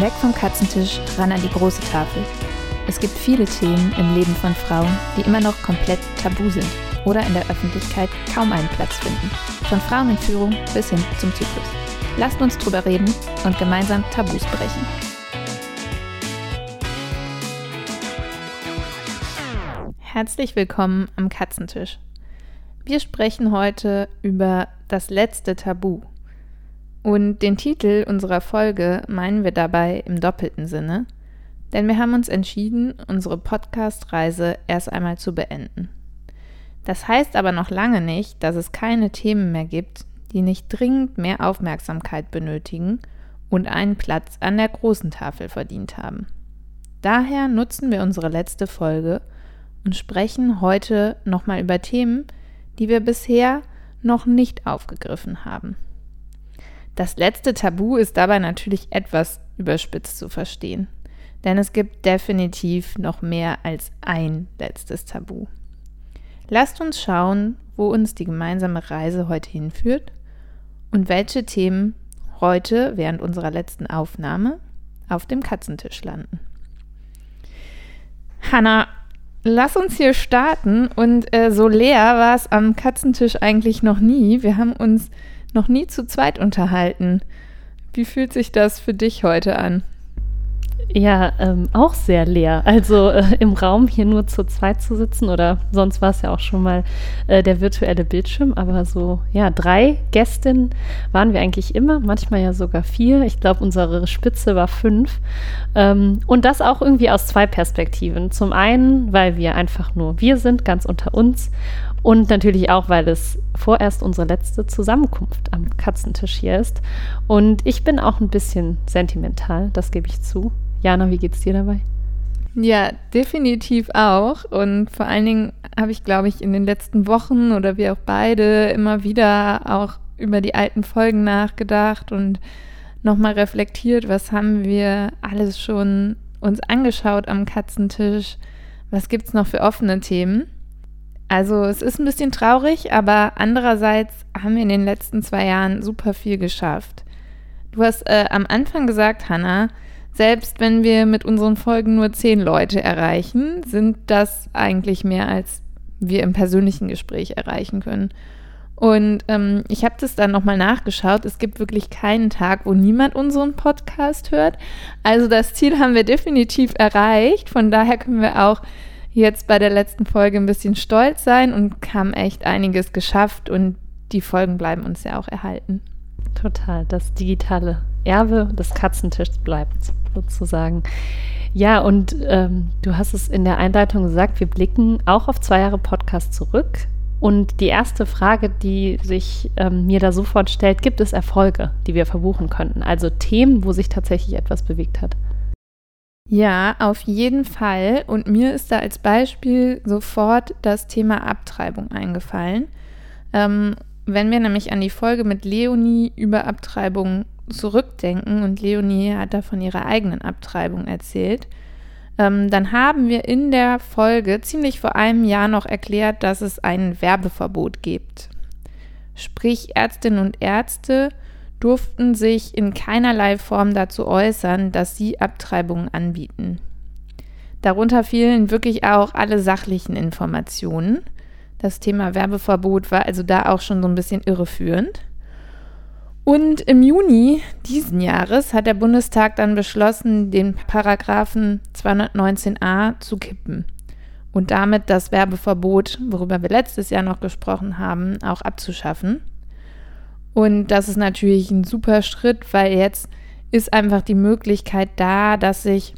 Weg vom Katzentisch, ran an die große Tafel. Es gibt viele Themen im Leben von Frauen, die immer noch komplett tabu sind oder in der Öffentlichkeit kaum einen Platz finden. Von Frauen in Führung bis hin zum Zyklus. Lasst uns drüber reden und gemeinsam Tabus brechen. Herzlich willkommen am Katzentisch. Wir sprechen heute über das letzte Tabu, und den Titel unserer Folge meinen wir dabei im doppelten Sinne, denn wir haben uns entschieden, unsere Podcast-Reise erst einmal zu beenden. Das heißt aber noch lange nicht, dass es keine Themen mehr gibt, die nicht dringend mehr Aufmerksamkeit benötigen und einen Platz an der großen Tafel verdient haben. Daher nutzen wir unsere letzte Folge und sprechen heute nochmal über Themen, die wir bisher noch nicht aufgegriffen haben. Das letzte Tabu ist dabei natürlich etwas überspitzt zu verstehen, denn es gibt definitiv noch mehr als ein letztes Tabu. Lasst uns schauen, wo uns die gemeinsame Reise heute hinführt und welche Themen heute während unserer letzten Aufnahme auf dem Katzentisch landen. Hanna, lass uns hier starten und äh, so leer war es am Katzentisch eigentlich noch nie. Wir haben uns noch nie zu zweit unterhalten. Wie fühlt sich das für dich heute an? Ja, ähm, auch sehr leer. Also äh, im Raum hier nur zu zweit zu sitzen oder sonst war es ja auch schon mal äh, der virtuelle Bildschirm, aber so, ja, drei Gästinnen waren wir eigentlich immer, manchmal ja sogar vier. Ich glaube, unsere Spitze war fünf. Ähm, und das auch irgendwie aus zwei Perspektiven. Zum einen, weil wir einfach nur wir sind, ganz unter uns und natürlich auch, weil es vorerst unsere letzte Zusammenkunft am Katzentisch hier ist. Und ich bin auch ein bisschen sentimental, das gebe ich zu. Jana, wie geht's dir dabei? Ja, definitiv auch. Und vor allen Dingen habe ich, glaube ich, in den letzten Wochen oder wir auch beide immer wieder auch über die alten Folgen nachgedacht und nochmal reflektiert, was haben wir alles schon uns angeschaut am Katzentisch, was gibt es noch für offene Themen. Also es ist ein bisschen traurig, aber andererseits haben wir in den letzten zwei Jahren super viel geschafft. Du hast äh, am Anfang gesagt, Hannah, selbst wenn wir mit unseren Folgen nur zehn Leute erreichen, sind das eigentlich mehr, als wir im persönlichen Gespräch erreichen können. Und ähm, ich habe das dann nochmal nachgeschaut. Es gibt wirklich keinen Tag, wo niemand unseren Podcast hört. Also das Ziel haben wir definitiv erreicht. Von daher können wir auch jetzt bei der letzten Folge ein bisschen stolz sein und haben echt einiges geschafft und die Folgen bleiben uns ja auch erhalten. Total, das digitale Erbe des Katzentischs bleibt sozusagen. Ja, und ähm, du hast es in der Einleitung gesagt, wir blicken auch auf zwei Jahre Podcast zurück. Und die erste Frage, die sich ähm, mir da sofort stellt, gibt es Erfolge, die wir verbuchen könnten? Also Themen, wo sich tatsächlich etwas bewegt hat? Ja, auf jeden Fall. Und mir ist da als Beispiel sofort das Thema Abtreibung eingefallen. Ähm, wenn wir nämlich an die Folge mit Leonie über Abtreibung zurückdenken und Leonie hat da von ihrer eigenen Abtreibung erzählt, ähm, dann haben wir in der Folge ziemlich vor einem Jahr noch erklärt, dass es ein Werbeverbot gibt. Sprich, Ärztinnen und Ärzte durften sich in keinerlei Form dazu äußern, dass sie Abtreibungen anbieten. Darunter fielen wirklich auch alle sachlichen Informationen. Das Thema Werbeverbot war also da auch schon so ein bisschen irreführend. Und im Juni diesen Jahres hat der Bundestag dann beschlossen, den Paragraphen 219a zu kippen und damit das Werbeverbot, worüber wir letztes Jahr noch gesprochen haben, auch abzuschaffen. Und das ist natürlich ein super Schritt, weil jetzt ist einfach die Möglichkeit da, dass sich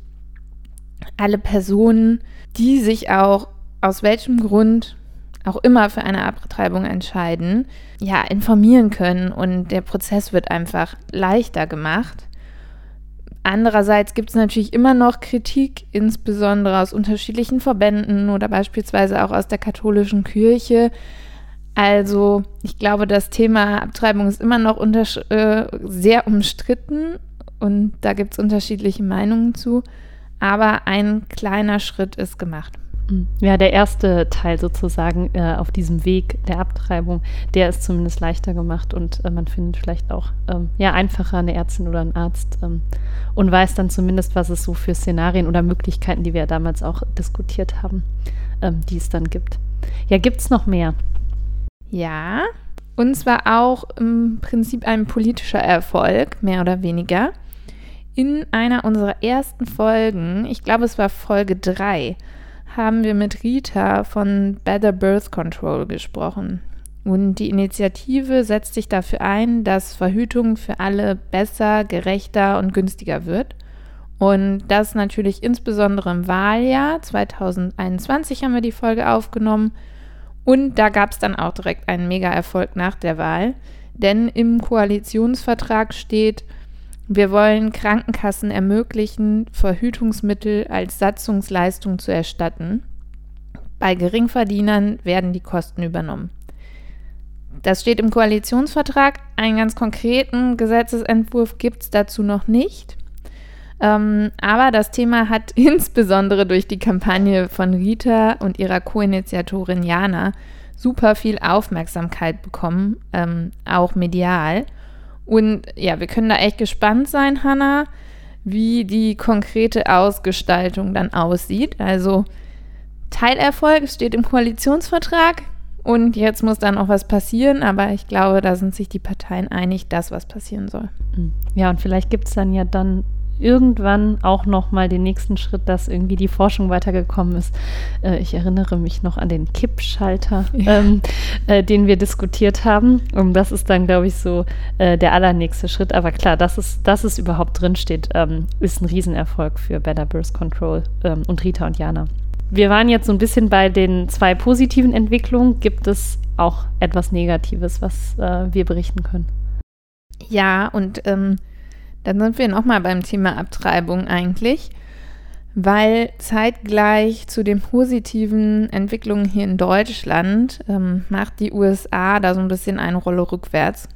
alle Personen, die sich auch aus welchem Grund auch immer für eine Abtreibung entscheiden, ja, informieren können und der Prozess wird einfach leichter gemacht. Andererseits gibt es natürlich immer noch Kritik, insbesondere aus unterschiedlichen Verbänden oder beispielsweise auch aus der katholischen Kirche, also ich glaube, das Thema Abtreibung ist immer noch äh, sehr umstritten und da gibt es unterschiedliche Meinungen zu. Aber ein kleiner Schritt ist gemacht. Mhm. Ja, der erste Teil sozusagen äh, auf diesem Weg der Abtreibung, der ist zumindest leichter gemacht und äh, man findet vielleicht auch ähm, ja, einfacher eine Ärztin oder einen Arzt ähm, und weiß dann zumindest, was es so für Szenarien oder Möglichkeiten, die wir ja damals auch diskutiert haben, ähm, die es dann gibt. Ja, gibt es noch mehr? Ja, und zwar auch im Prinzip ein politischer Erfolg, mehr oder weniger. In einer unserer ersten Folgen, ich glaube es war Folge 3, haben wir mit Rita von Better Birth Control gesprochen. Und die Initiative setzt sich dafür ein, dass Verhütung für alle besser, gerechter und günstiger wird. Und das natürlich insbesondere im Wahljahr 2021 haben wir die Folge aufgenommen. Und da gab es dann auch direkt einen Mega-Erfolg nach der Wahl. Denn im Koalitionsvertrag steht, wir wollen Krankenkassen ermöglichen, Verhütungsmittel als Satzungsleistung zu erstatten. Bei Geringverdienern werden die Kosten übernommen. Das steht im Koalitionsvertrag. Einen ganz konkreten Gesetzesentwurf gibt es dazu noch nicht. Ähm, aber das Thema hat insbesondere durch die Kampagne von Rita und ihrer Co-Initiatorin Jana super viel Aufmerksamkeit bekommen, ähm, auch medial. Und ja, wir können da echt gespannt sein, Hanna, wie die konkrete Ausgestaltung dann aussieht. Also Teilerfolg steht im Koalitionsvertrag und jetzt muss dann auch was passieren, aber ich glaube, da sind sich die Parteien einig, dass was passieren soll. Ja, und vielleicht gibt es dann ja dann irgendwann auch noch mal den nächsten Schritt, dass irgendwie die Forschung weitergekommen ist. Äh, ich erinnere mich noch an den Kippschalter, ja. ähm, äh, den wir diskutiert haben. Und das ist dann, glaube ich, so äh, der allernächste Schritt. Aber klar, dass es, dass es überhaupt drinsteht, ähm, ist ein Riesenerfolg für Better Birth Control ähm, und Rita und Jana. Wir waren jetzt so ein bisschen bei den zwei positiven Entwicklungen. Gibt es auch etwas Negatives, was äh, wir berichten können? Ja, und ähm, dann sind wir nochmal beim Thema Abtreibung eigentlich, weil zeitgleich zu den positiven Entwicklungen hier in Deutschland ähm, macht die USA da so ein bisschen eine Rolle rückwärts.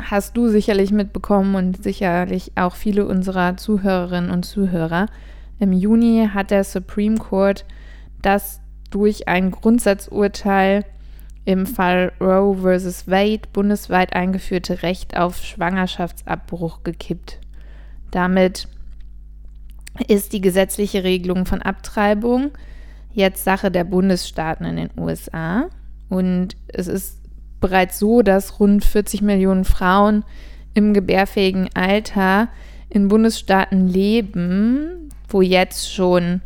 Hast du sicherlich mitbekommen und sicherlich auch viele unserer Zuhörerinnen und Zuhörer. Im Juni hat der Supreme Court das durch ein Grundsatzurteil im Fall Roe vs. Wade bundesweit eingeführte Recht auf Schwangerschaftsabbruch gekippt. Damit ist die gesetzliche Regelung von Abtreibung jetzt Sache der Bundesstaaten in den USA. Und es ist bereits so, dass rund 40 Millionen Frauen im gebärfähigen Alter in Bundesstaaten leben, wo jetzt schon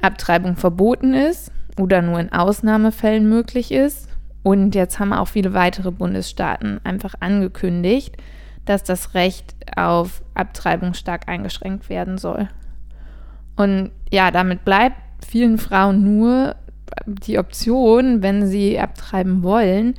Abtreibung verboten ist oder nur in Ausnahmefällen möglich ist. Und jetzt haben auch viele weitere Bundesstaaten einfach angekündigt, dass das Recht auf Abtreibung stark eingeschränkt werden soll. Und ja, damit bleibt vielen Frauen nur die Option, wenn sie abtreiben wollen,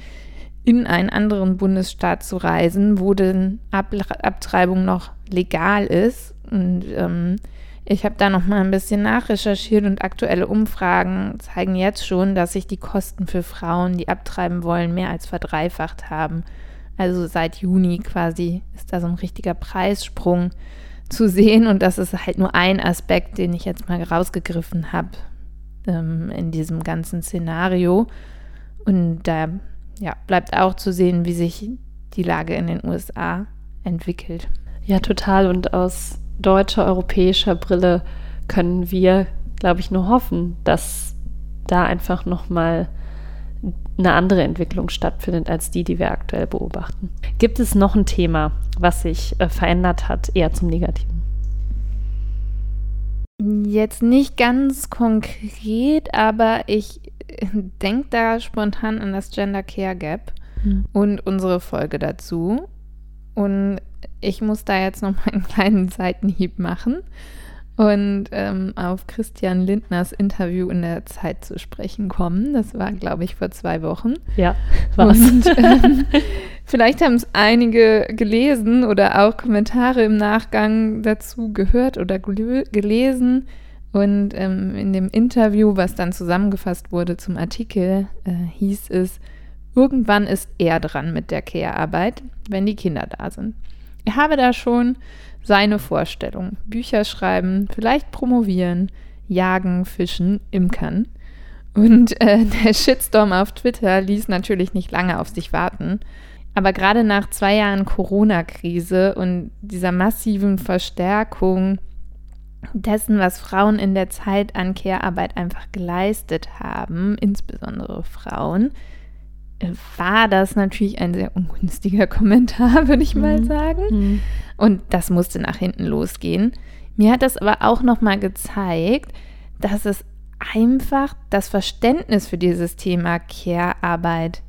in einen anderen Bundesstaat zu reisen, wo denn Ab Abtreibung noch legal ist. Und ähm, ich habe da noch mal ein bisschen nachrecherchiert und aktuelle Umfragen zeigen jetzt schon, dass sich die Kosten für Frauen, die abtreiben wollen, mehr als verdreifacht haben. Also seit Juni quasi ist da so ein richtiger Preissprung zu sehen und das ist halt nur ein Aspekt, den ich jetzt mal rausgegriffen habe ähm, in diesem ganzen Szenario. Und da ja, bleibt auch zu sehen, wie sich die Lage in den USA entwickelt. Ja, total. Und aus deutscher, europäischer Brille können wir, glaube ich, nur hoffen, dass da einfach nochmal eine andere Entwicklung stattfindet als die, die wir aktuell beobachten. Gibt es noch ein Thema, was sich äh, verändert hat, eher zum Negativen? Jetzt nicht ganz konkret, aber ich äh, denke da spontan an das Gender Care Gap hm. und unsere Folge dazu. Und ich muss da jetzt noch mal einen kleinen Seitenhieb machen und ähm, auf Christian Lindners Interview in der Zeit zu sprechen kommen. Das war, glaube ich, vor zwei Wochen. Ja, war's. Und, ähm, vielleicht haben es einige gelesen oder auch Kommentare im Nachgang dazu gehört oder gelesen. Und ähm, in dem Interview, was dann zusammengefasst wurde zum Artikel, äh, hieß es, irgendwann ist er dran mit der Care-Arbeit, wenn die Kinder da sind. Er habe da schon seine Vorstellung. Bücher schreiben, vielleicht promovieren, jagen, fischen, imkern. Und äh, der Shitstorm auf Twitter ließ natürlich nicht lange auf sich warten. Aber gerade nach zwei Jahren Corona-Krise und dieser massiven Verstärkung dessen, was Frauen in der Zeit an Care-Arbeit einfach geleistet haben, insbesondere Frauen, war das natürlich ein sehr ungünstiger Kommentar, würde ich mal mhm. sagen. Mhm. Und das musste nach hinten losgehen. Mir hat das aber auch nochmal gezeigt, dass es einfach das Verständnis für dieses Thema Care-Arbeit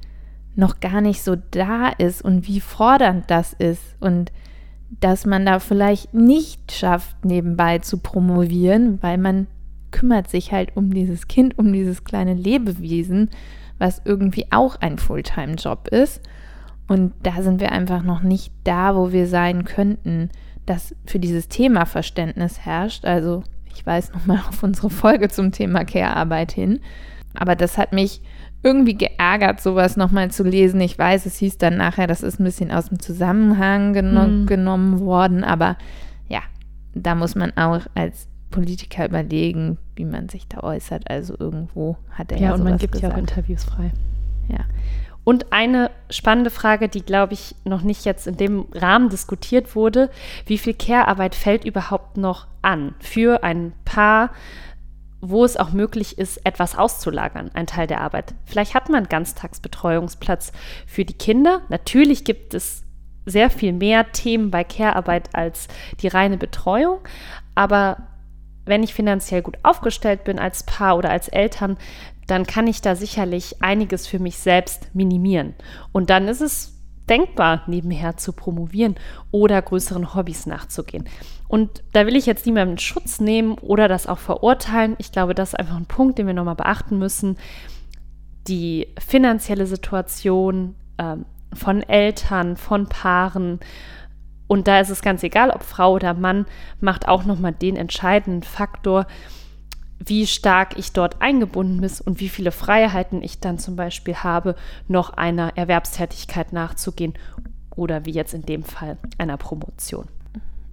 noch gar nicht so da ist und wie fordernd das ist und dass man da vielleicht nicht schafft, nebenbei zu promovieren, weil man kümmert sich halt um dieses Kind, um dieses kleine Lebewesen, was irgendwie auch ein Fulltime-Job ist. Und da sind wir einfach noch nicht da, wo wir sein könnten, dass für dieses Thema Verständnis herrscht. Also ich weise nochmal auf unsere Folge zum Thema Care-Arbeit hin. Aber das hat mich irgendwie geärgert, sowas nochmal zu lesen. Ich weiß, es hieß dann nachher, das ist ein bisschen aus dem Zusammenhang geno mhm. genommen worden, aber ja, da muss man auch als Politiker überlegen, wie man sich da äußert. Also irgendwo hat er ja, ja und man gibt gesagt. ja auch Interviews frei. Ja. Und eine spannende Frage, die, glaube ich, noch nicht jetzt in dem Rahmen diskutiert wurde, wie viel Care-Arbeit fällt überhaupt noch an für ein Paar, wo es auch möglich ist, etwas auszulagern, ein Teil der Arbeit. Vielleicht hat man einen Ganztagsbetreuungsplatz für die Kinder. Natürlich gibt es sehr viel mehr Themen bei Care-Arbeit als die reine Betreuung, aber wenn ich finanziell gut aufgestellt bin als Paar oder als Eltern, dann kann ich da sicherlich einiges für mich selbst minimieren. Und dann ist es denkbar, nebenher zu promovieren oder größeren Hobbys nachzugehen. Und da will ich jetzt niemanden Schutz nehmen oder das auch verurteilen. Ich glaube, das ist einfach ein Punkt, den wir nochmal beachten müssen. Die finanzielle Situation ähm, von Eltern, von Paaren, und da ist es ganz egal, ob Frau oder Mann, macht auch nochmal den entscheidenden Faktor, wie stark ich dort eingebunden bin und wie viele Freiheiten ich dann zum Beispiel habe, noch einer Erwerbstätigkeit nachzugehen oder wie jetzt in dem Fall einer Promotion.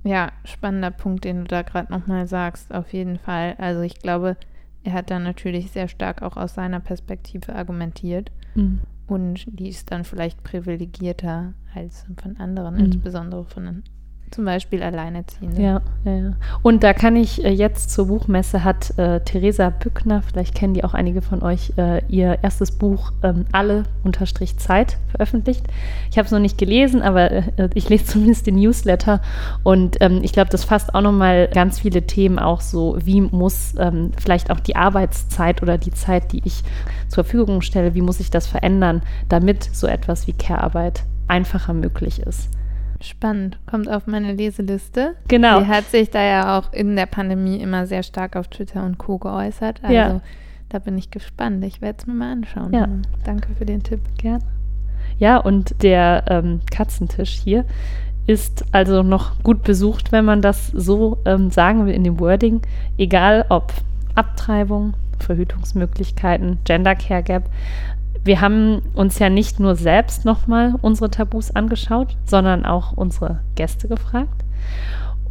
Ja, spannender Punkt, den du da gerade nochmal sagst, auf jeden Fall. Also ich glaube, er hat dann natürlich sehr stark auch aus seiner Perspektive argumentiert. Mhm. Und die ist dann vielleicht privilegierter als von anderen, mhm. insbesondere von zum Beispiel Alleinerziehende. Ja, ja, ja. Und da kann ich äh, jetzt zur Buchmesse hat äh, Theresa Bückner, vielleicht kennen die auch einige von euch, äh, ihr erstes Buch ähm, Alle unterstrich Zeit veröffentlicht. Ich habe es noch nicht gelesen, aber äh, ich lese zumindest den Newsletter und ähm, ich glaube, das fasst auch nochmal ganz viele Themen auch so, wie muss ähm, vielleicht auch die Arbeitszeit oder die Zeit, die ich zur Verfügung stelle, wie muss ich das verändern, damit so etwas wie Care-Arbeit einfacher möglich ist. Spannend, kommt auf meine Leseliste. Genau. Sie hat sich da ja auch in der Pandemie immer sehr stark auf Twitter und Co. geäußert. Also ja. da bin ich gespannt. Ich werde es mir mal anschauen. Ja. Danke für den Tipp. Gerne. Ja, und der ähm, Katzentisch hier ist also noch gut besucht, wenn man das so ähm, sagen will in dem Wording. Egal ob Abtreibung, Verhütungsmöglichkeiten, Gender Care Gap wir haben uns ja nicht nur selbst nochmal unsere Tabus angeschaut, sondern auch unsere Gäste gefragt.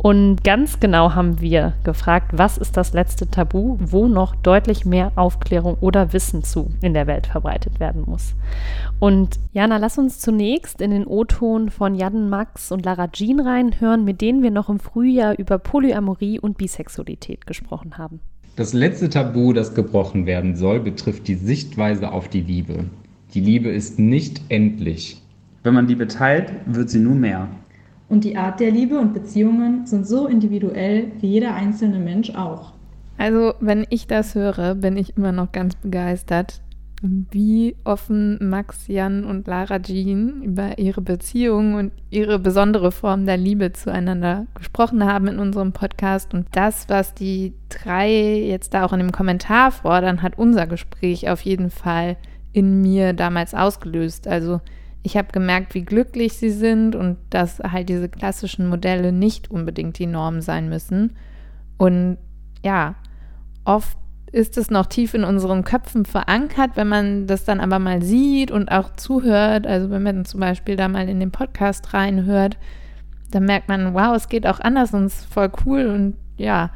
Und ganz genau haben wir gefragt, was ist das letzte Tabu, wo noch deutlich mehr Aufklärung oder Wissen zu in der Welt verbreitet werden muss. Und Jana, lass uns zunächst in den O-Ton von Jan Max und Lara Jean reinhören, mit denen wir noch im Frühjahr über Polyamorie und Bisexualität gesprochen haben. Das letzte Tabu, das gebrochen werden soll, betrifft die Sichtweise auf die Liebe. Die Liebe ist nicht endlich. Wenn man Liebe teilt, wird sie nur mehr. Und die Art der Liebe und Beziehungen sind so individuell wie jeder einzelne Mensch auch. Also, wenn ich das höre, bin ich immer noch ganz begeistert wie offen Max, Jan und Lara Jean über ihre Beziehung und ihre besondere Form der Liebe zueinander gesprochen haben in unserem Podcast. Und das, was die drei jetzt da auch in dem Kommentar fordern, hat unser Gespräch auf jeden Fall in mir damals ausgelöst. Also ich habe gemerkt, wie glücklich sie sind und dass halt diese klassischen Modelle nicht unbedingt die Norm sein müssen. Und ja, oft ist es noch tief in unseren Köpfen verankert, wenn man das dann aber mal sieht und auch zuhört. Also wenn man zum Beispiel da mal in den Podcast reinhört, dann merkt man, wow, es geht auch anders und es ist voll cool und ja,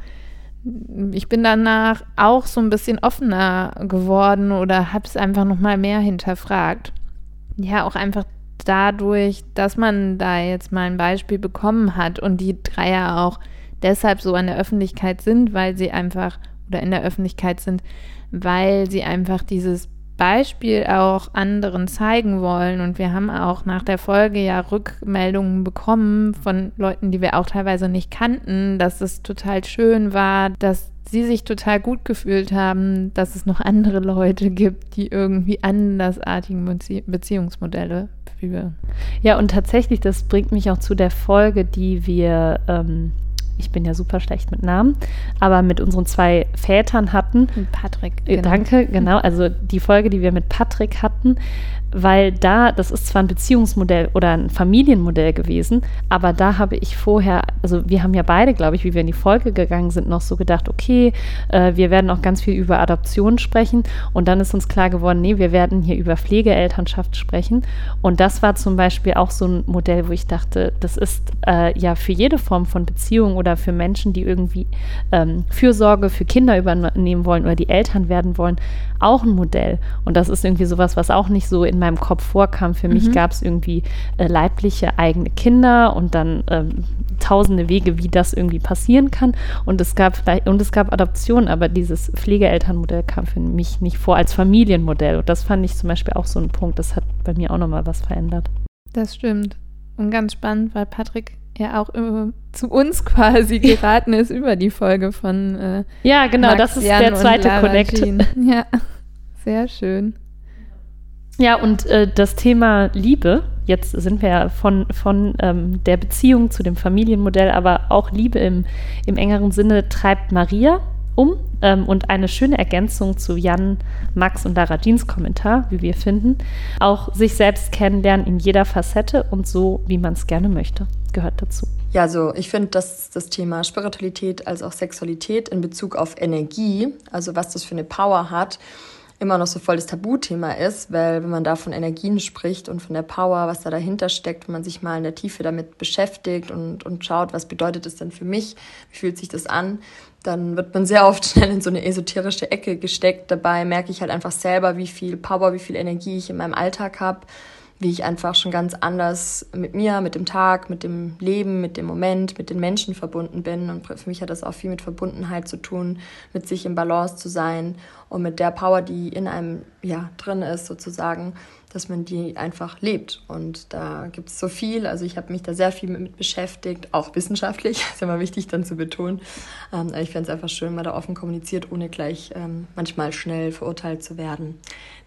ich bin danach auch so ein bisschen offener geworden oder habe es einfach noch mal mehr hinterfragt. Ja, auch einfach dadurch, dass man da jetzt mal ein Beispiel bekommen hat und die drei ja auch deshalb so an der Öffentlichkeit sind, weil sie einfach oder in der Öffentlichkeit sind, weil sie einfach dieses Beispiel auch anderen zeigen wollen. Und wir haben auch nach der Folge ja Rückmeldungen bekommen von Leuten, die wir auch teilweise nicht kannten, dass es total schön war, dass sie sich total gut gefühlt haben, dass es noch andere Leute gibt, die irgendwie andersartigen Bezie Beziehungsmodelle führen. Ja, und tatsächlich, das bringt mich auch zu der Folge, die wir ähm, ich bin ja super schlecht mit Namen, aber mit unseren zwei Vätern hatten. Patrick. Genau. Danke, genau. Also die Folge, die wir mit Patrick hatten, weil da, das ist zwar ein Beziehungsmodell oder ein Familienmodell gewesen, aber da habe ich vorher, also wir haben ja beide, glaube ich, wie wir in die Folge gegangen sind, noch so gedacht, okay, äh, wir werden auch ganz viel über Adoption sprechen und dann ist uns klar geworden, nee, wir werden hier über Pflegeelternschaft sprechen und das war zum Beispiel auch so ein Modell, wo ich dachte, das ist äh, ja für jede Form von Beziehung oder für Menschen, die irgendwie ähm, Fürsorge für Kinder übernehmen wollen oder die Eltern werden wollen, auch ein Modell und das ist irgendwie sowas, was auch nicht so in meinem Kopf vorkam. Für mhm. mich gab es irgendwie äh, leibliche eigene Kinder und dann ähm, tausende Wege, wie das irgendwie passieren kann. Und es gab und es gab Adoption, aber dieses Pflegeelternmodell kam für mich nicht vor als Familienmodell. Und das fand ich zum Beispiel auch so ein Punkt, das hat bei mir auch nochmal was verändert. Das stimmt. Und ganz spannend, weil Patrick ja auch äh, zu uns quasi geraten ist über die Folge von äh, Ja, genau, Max, das ist Jan der zweite Connect. Ja, sehr schön. Ja, und äh, das Thema Liebe, jetzt sind wir ja von, von ähm, der Beziehung zu dem Familienmodell, aber auch Liebe im, im engeren Sinne treibt Maria um. Ähm, und eine schöne Ergänzung zu Jan, Max und Lara Jeans Kommentar, wie wir finden. Auch sich selbst kennenlernen in jeder Facette und so, wie man es gerne möchte, gehört dazu. Ja, also ich finde, dass das Thema Spiritualität als auch Sexualität in Bezug auf Energie, also was das für eine Power hat, immer noch so voll das Tabuthema ist, weil wenn man da von Energien spricht und von der Power, was da dahinter steckt, wenn man sich mal in der Tiefe damit beschäftigt und, und schaut, was bedeutet es denn für mich, wie fühlt sich das an, dann wird man sehr oft schnell in so eine esoterische Ecke gesteckt. Dabei merke ich halt einfach selber, wie viel Power, wie viel Energie ich in meinem Alltag habe wie ich einfach schon ganz anders mit mir, mit dem Tag, mit dem Leben, mit dem Moment, mit den Menschen verbunden bin. Und für mich hat das auch viel mit Verbundenheit zu tun, mit sich im Balance zu sein und mit der Power, die in einem ja drin ist sozusagen, dass man die einfach lebt. Und da gibt es so viel. Also ich habe mich da sehr viel mit beschäftigt, auch wissenschaftlich. ist ja mal wichtig dann zu betonen. Ähm, ich fände es einfach schön, man da offen kommuniziert, ohne gleich ähm, manchmal schnell verurteilt zu werden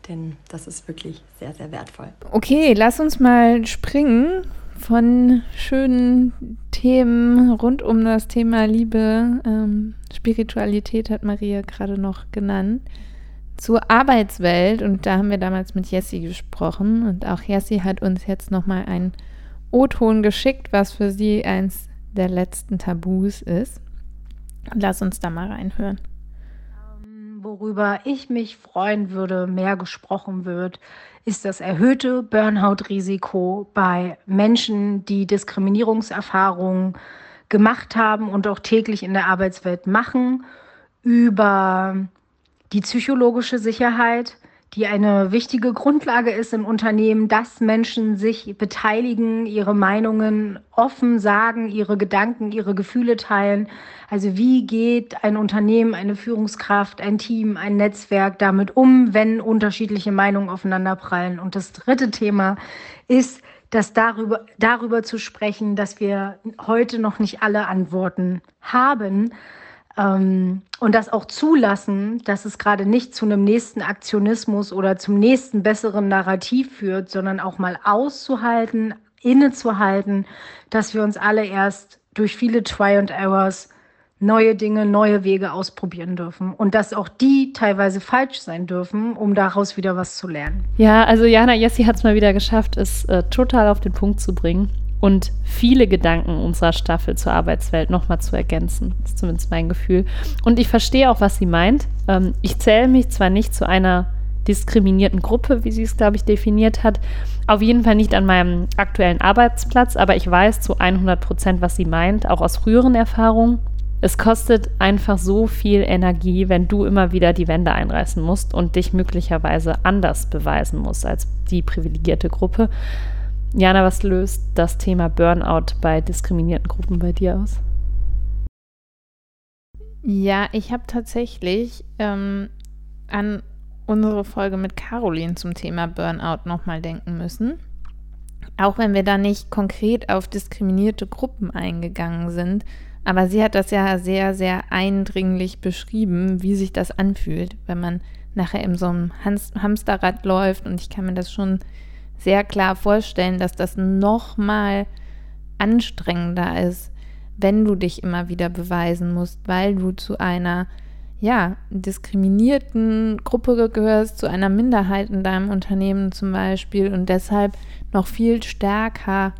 denn das ist wirklich sehr, sehr wertvoll. Okay, lass uns mal springen von schönen Themen rund um das Thema Liebe. Ähm, Spiritualität hat Maria gerade noch genannt. Zur Arbeitswelt. Und da haben wir damals mit Jessie gesprochen. Und auch Jessie hat uns jetzt nochmal einen O-Ton geschickt, was für sie eins der letzten Tabus ist. Lass uns da mal reinhören. Worüber ich mich freuen würde, mehr gesprochen wird, ist das erhöhte Burnout-Risiko bei Menschen, die Diskriminierungserfahrungen gemacht haben und auch täglich in der Arbeitswelt machen, über die psychologische Sicherheit, die eine wichtige Grundlage ist im Unternehmen, dass Menschen sich beteiligen, ihre Meinungen offen sagen, ihre Gedanken, ihre Gefühle teilen. Also wie geht ein Unternehmen, eine Führungskraft, ein Team, ein Netzwerk damit um, wenn unterschiedliche Meinungen aufeinanderprallen? Und das dritte Thema ist, dass darüber, darüber zu sprechen, dass wir heute noch nicht alle Antworten haben, und das auch zulassen, dass es gerade nicht zu einem nächsten Aktionismus oder zum nächsten besseren Narrativ führt, sondern auch mal auszuhalten, innezuhalten, dass wir uns alle erst durch viele Try and Errors neue Dinge, neue Wege ausprobieren dürfen und dass auch die teilweise falsch sein dürfen, um daraus wieder was zu lernen. Ja, also Jana Jessi hat es mal wieder geschafft, es äh, total auf den Punkt zu bringen und viele Gedanken unserer Staffel zur Arbeitswelt nochmal zu ergänzen. Das ist zumindest mein Gefühl. Und ich verstehe auch, was sie meint. Ähm, ich zähle mich zwar nicht zu einer diskriminierten Gruppe, wie sie es, glaube ich, definiert hat. Auf jeden Fall nicht an meinem aktuellen Arbeitsplatz, aber ich weiß zu 100 Prozent, was sie meint, auch aus früheren Erfahrungen. es kostet einfach so viel Energie, wenn du immer wieder die Wände einreißen musst und dich möglicherweise anders beweisen musst als die privilegierte Gruppe. Jana, was löst das Thema Burnout bei diskriminierten Gruppen bei dir aus? Ja, ich habe tatsächlich ähm, an unsere Folge mit Caroline zum Thema Burnout nochmal denken müssen. Auch wenn wir da nicht konkret auf diskriminierte Gruppen eingegangen sind, aber sie hat das ja sehr, sehr eindringlich beschrieben, wie sich das anfühlt, wenn man nachher in so einem Hamsterrad läuft. Und ich kann mir das schon sehr klar vorstellen, dass das nochmal anstrengender ist, wenn du dich immer wieder beweisen musst, weil du zu einer ja, diskriminierten Gruppe gehörst, zu einer Minderheit in deinem Unternehmen zum Beispiel und deshalb noch viel stärker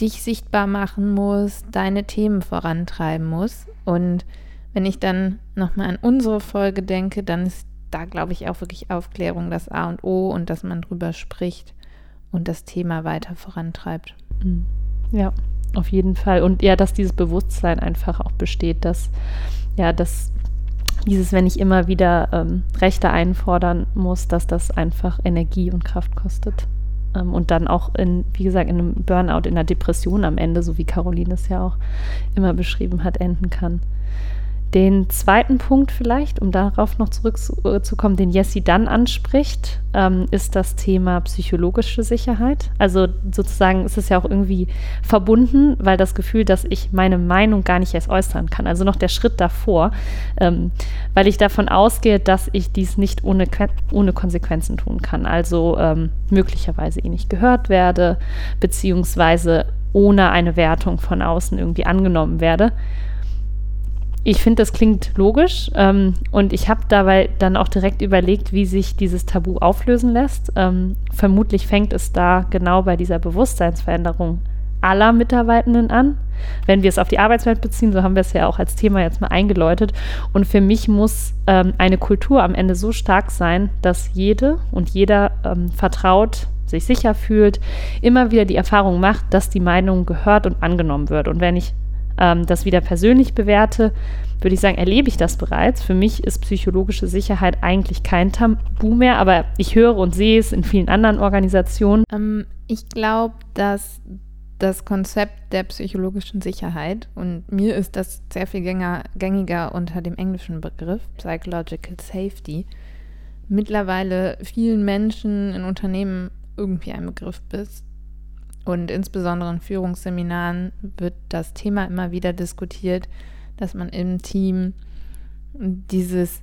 dich sichtbar machen muss, deine Themen vorantreiben muss. Und wenn ich dann nochmal an unsere Folge denke, dann ist da, glaube ich, auch wirklich Aufklärung das A und O und dass man drüber spricht und das Thema weiter vorantreibt. Mhm. Ja, auf jeden Fall. Und ja, dass dieses Bewusstsein einfach auch besteht, dass ja, dass dieses, wenn ich immer wieder ähm, Rechte einfordern muss, dass das einfach Energie und Kraft kostet. Ähm, und dann auch in, wie gesagt, in einem Burnout, in einer Depression am Ende, so wie Caroline es ja auch immer beschrieben hat, enden kann. Den zweiten Punkt vielleicht, um darauf noch zurückzukommen, den Jessie dann anspricht, ähm, ist das Thema psychologische Sicherheit. Also sozusagen ist es ja auch irgendwie verbunden, weil das Gefühl, dass ich meine Meinung gar nicht erst äußern kann. Also noch der Schritt davor, ähm, weil ich davon ausgehe, dass ich dies nicht ohne, ohne Konsequenzen tun kann. Also ähm, möglicherweise eh nicht gehört werde, beziehungsweise ohne eine Wertung von außen irgendwie angenommen werde ich finde, das klingt logisch ähm, und ich habe dabei dann auch direkt überlegt, wie sich dieses Tabu auflösen lässt. Ähm, vermutlich fängt es da genau bei dieser Bewusstseinsveränderung aller Mitarbeitenden an. Wenn wir es auf die Arbeitswelt beziehen, so haben wir es ja auch als Thema jetzt mal eingeläutet. Und für mich muss ähm, eine Kultur am Ende so stark sein, dass jede und jeder ähm, vertraut, sich sicher fühlt, immer wieder die Erfahrung macht, dass die Meinung gehört und angenommen wird. Und wenn ich ähm, das wieder persönlich bewerte, würde ich sagen, erlebe ich das bereits. Für mich ist psychologische Sicherheit eigentlich kein Tabu mehr, aber ich höre und sehe es in vielen anderen Organisationen. Ähm, ich glaube, dass das Konzept der psychologischen Sicherheit, und mir ist das sehr viel gänger, gängiger unter dem englischen Begriff Psychological Safety, mittlerweile vielen Menschen in Unternehmen irgendwie ein Begriff ist und insbesondere in Führungsseminaren wird das Thema immer wieder diskutiert, dass man im Team dieses,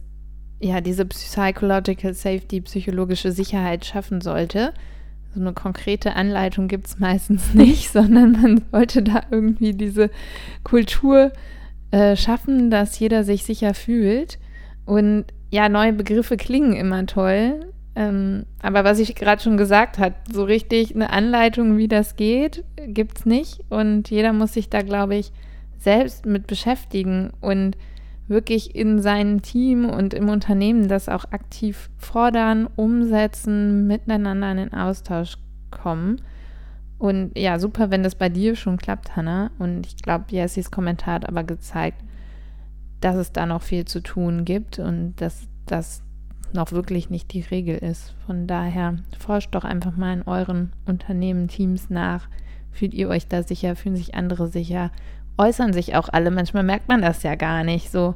ja, diese Psychological Safety, psychologische Sicherheit schaffen sollte. So eine konkrete Anleitung gibt es meistens nicht, sondern man sollte da irgendwie diese Kultur äh, schaffen, dass jeder sich sicher fühlt. Und ja, neue Begriffe klingen immer toll, ähm, aber was ich gerade schon gesagt habe, so richtig eine Anleitung, wie das geht, gibt es nicht. Und jeder muss sich da, glaube ich, selbst mit beschäftigen und wirklich in seinem Team und im Unternehmen das auch aktiv fordern, umsetzen, miteinander in den Austausch kommen. Und ja, super, wenn das bei dir schon klappt, Hannah. Und ich glaube, Jessys Kommentar hat aber gezeigt, dass es da noch viel zu tun gibt und dass das noch wirklich nicht die Regel ist. Von daher forscht doch einfach mal in euren Unternehmen, Teams nach. Fühlt ihr euch da sicher? Fühlen sich andere sicher? Äußern sich auch alle? Manchmal merkt man das ja gar nicht. So,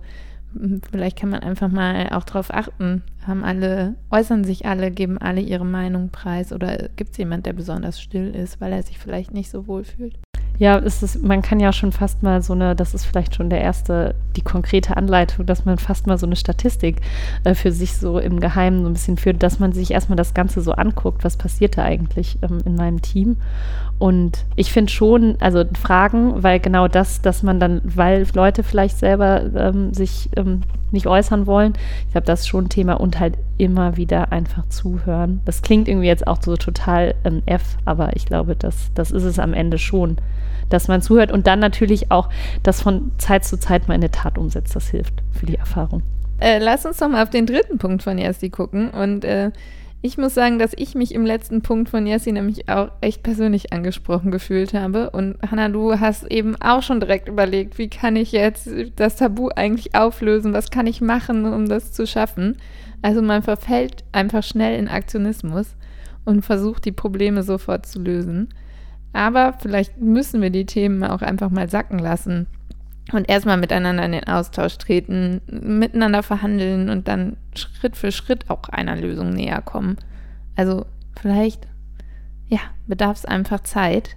vielleicht kann man einfach mal auch darauf achten. Haben alle, äußern sich alle, geben alle ihre Meinung preis oder gibt es jemand, der besonders still ist, weil er sich vielleicht nicht so wohl fühlt? Ja, ist man kann ja schon fast mal so eine, das ist vielleicht schon der erste, die konkrete Anleitung, dass man fast mal so eine Statistik äh, für sich so im Geheimen so ein bisschen führt, dass man sich erstmal das Ganze so anguckt, was passiert da eigentlich ähm, in meinem Team. Und ich finde schon, also Fragen, weil genau das, dass man dann, weil Leute vielleicht selber ähm, sich ähm, nicht äußern wollen, ich glaube, das ist schon ein Thema und halt immer wieder einfach zuhören. Das klingt irgendwie jetzt auch so total ähm, F, aber ich glaube, das, das ist es am Ende schon dass man zuhört und dann natürlich auch das von Zeit zu Zeit mal in der Tat umsetzt. Das hilft für die Erfahrung. Äh, lass uns doch mal auf den dritten Punkt von Jessi gucken. Und äh, Ich muss sagen, dass ich mich im letzten Punkt von Jessie nämlich auch echt persönlich angesprochen gefühlt habe. Und Hanna, du hast eben auch schon direkt überlegt, wie kann ich jetzt das Tabu eigentlich auflösen? Was kann ich machen, um das zu schaffen? Also man verfällt einfach schnell in Aktionismus und versucht die Probleme sofort zu lösen. Aber vielleicht müssen wir die Themen auch einfach mal sacken lassen und erstmal miteinander in den Austausch treten, miteinander verhandeln und dann Schritt für Schritt auch einer Lösung näher kommen. Also vielleicht, ja, bedarf es einfach Zeit.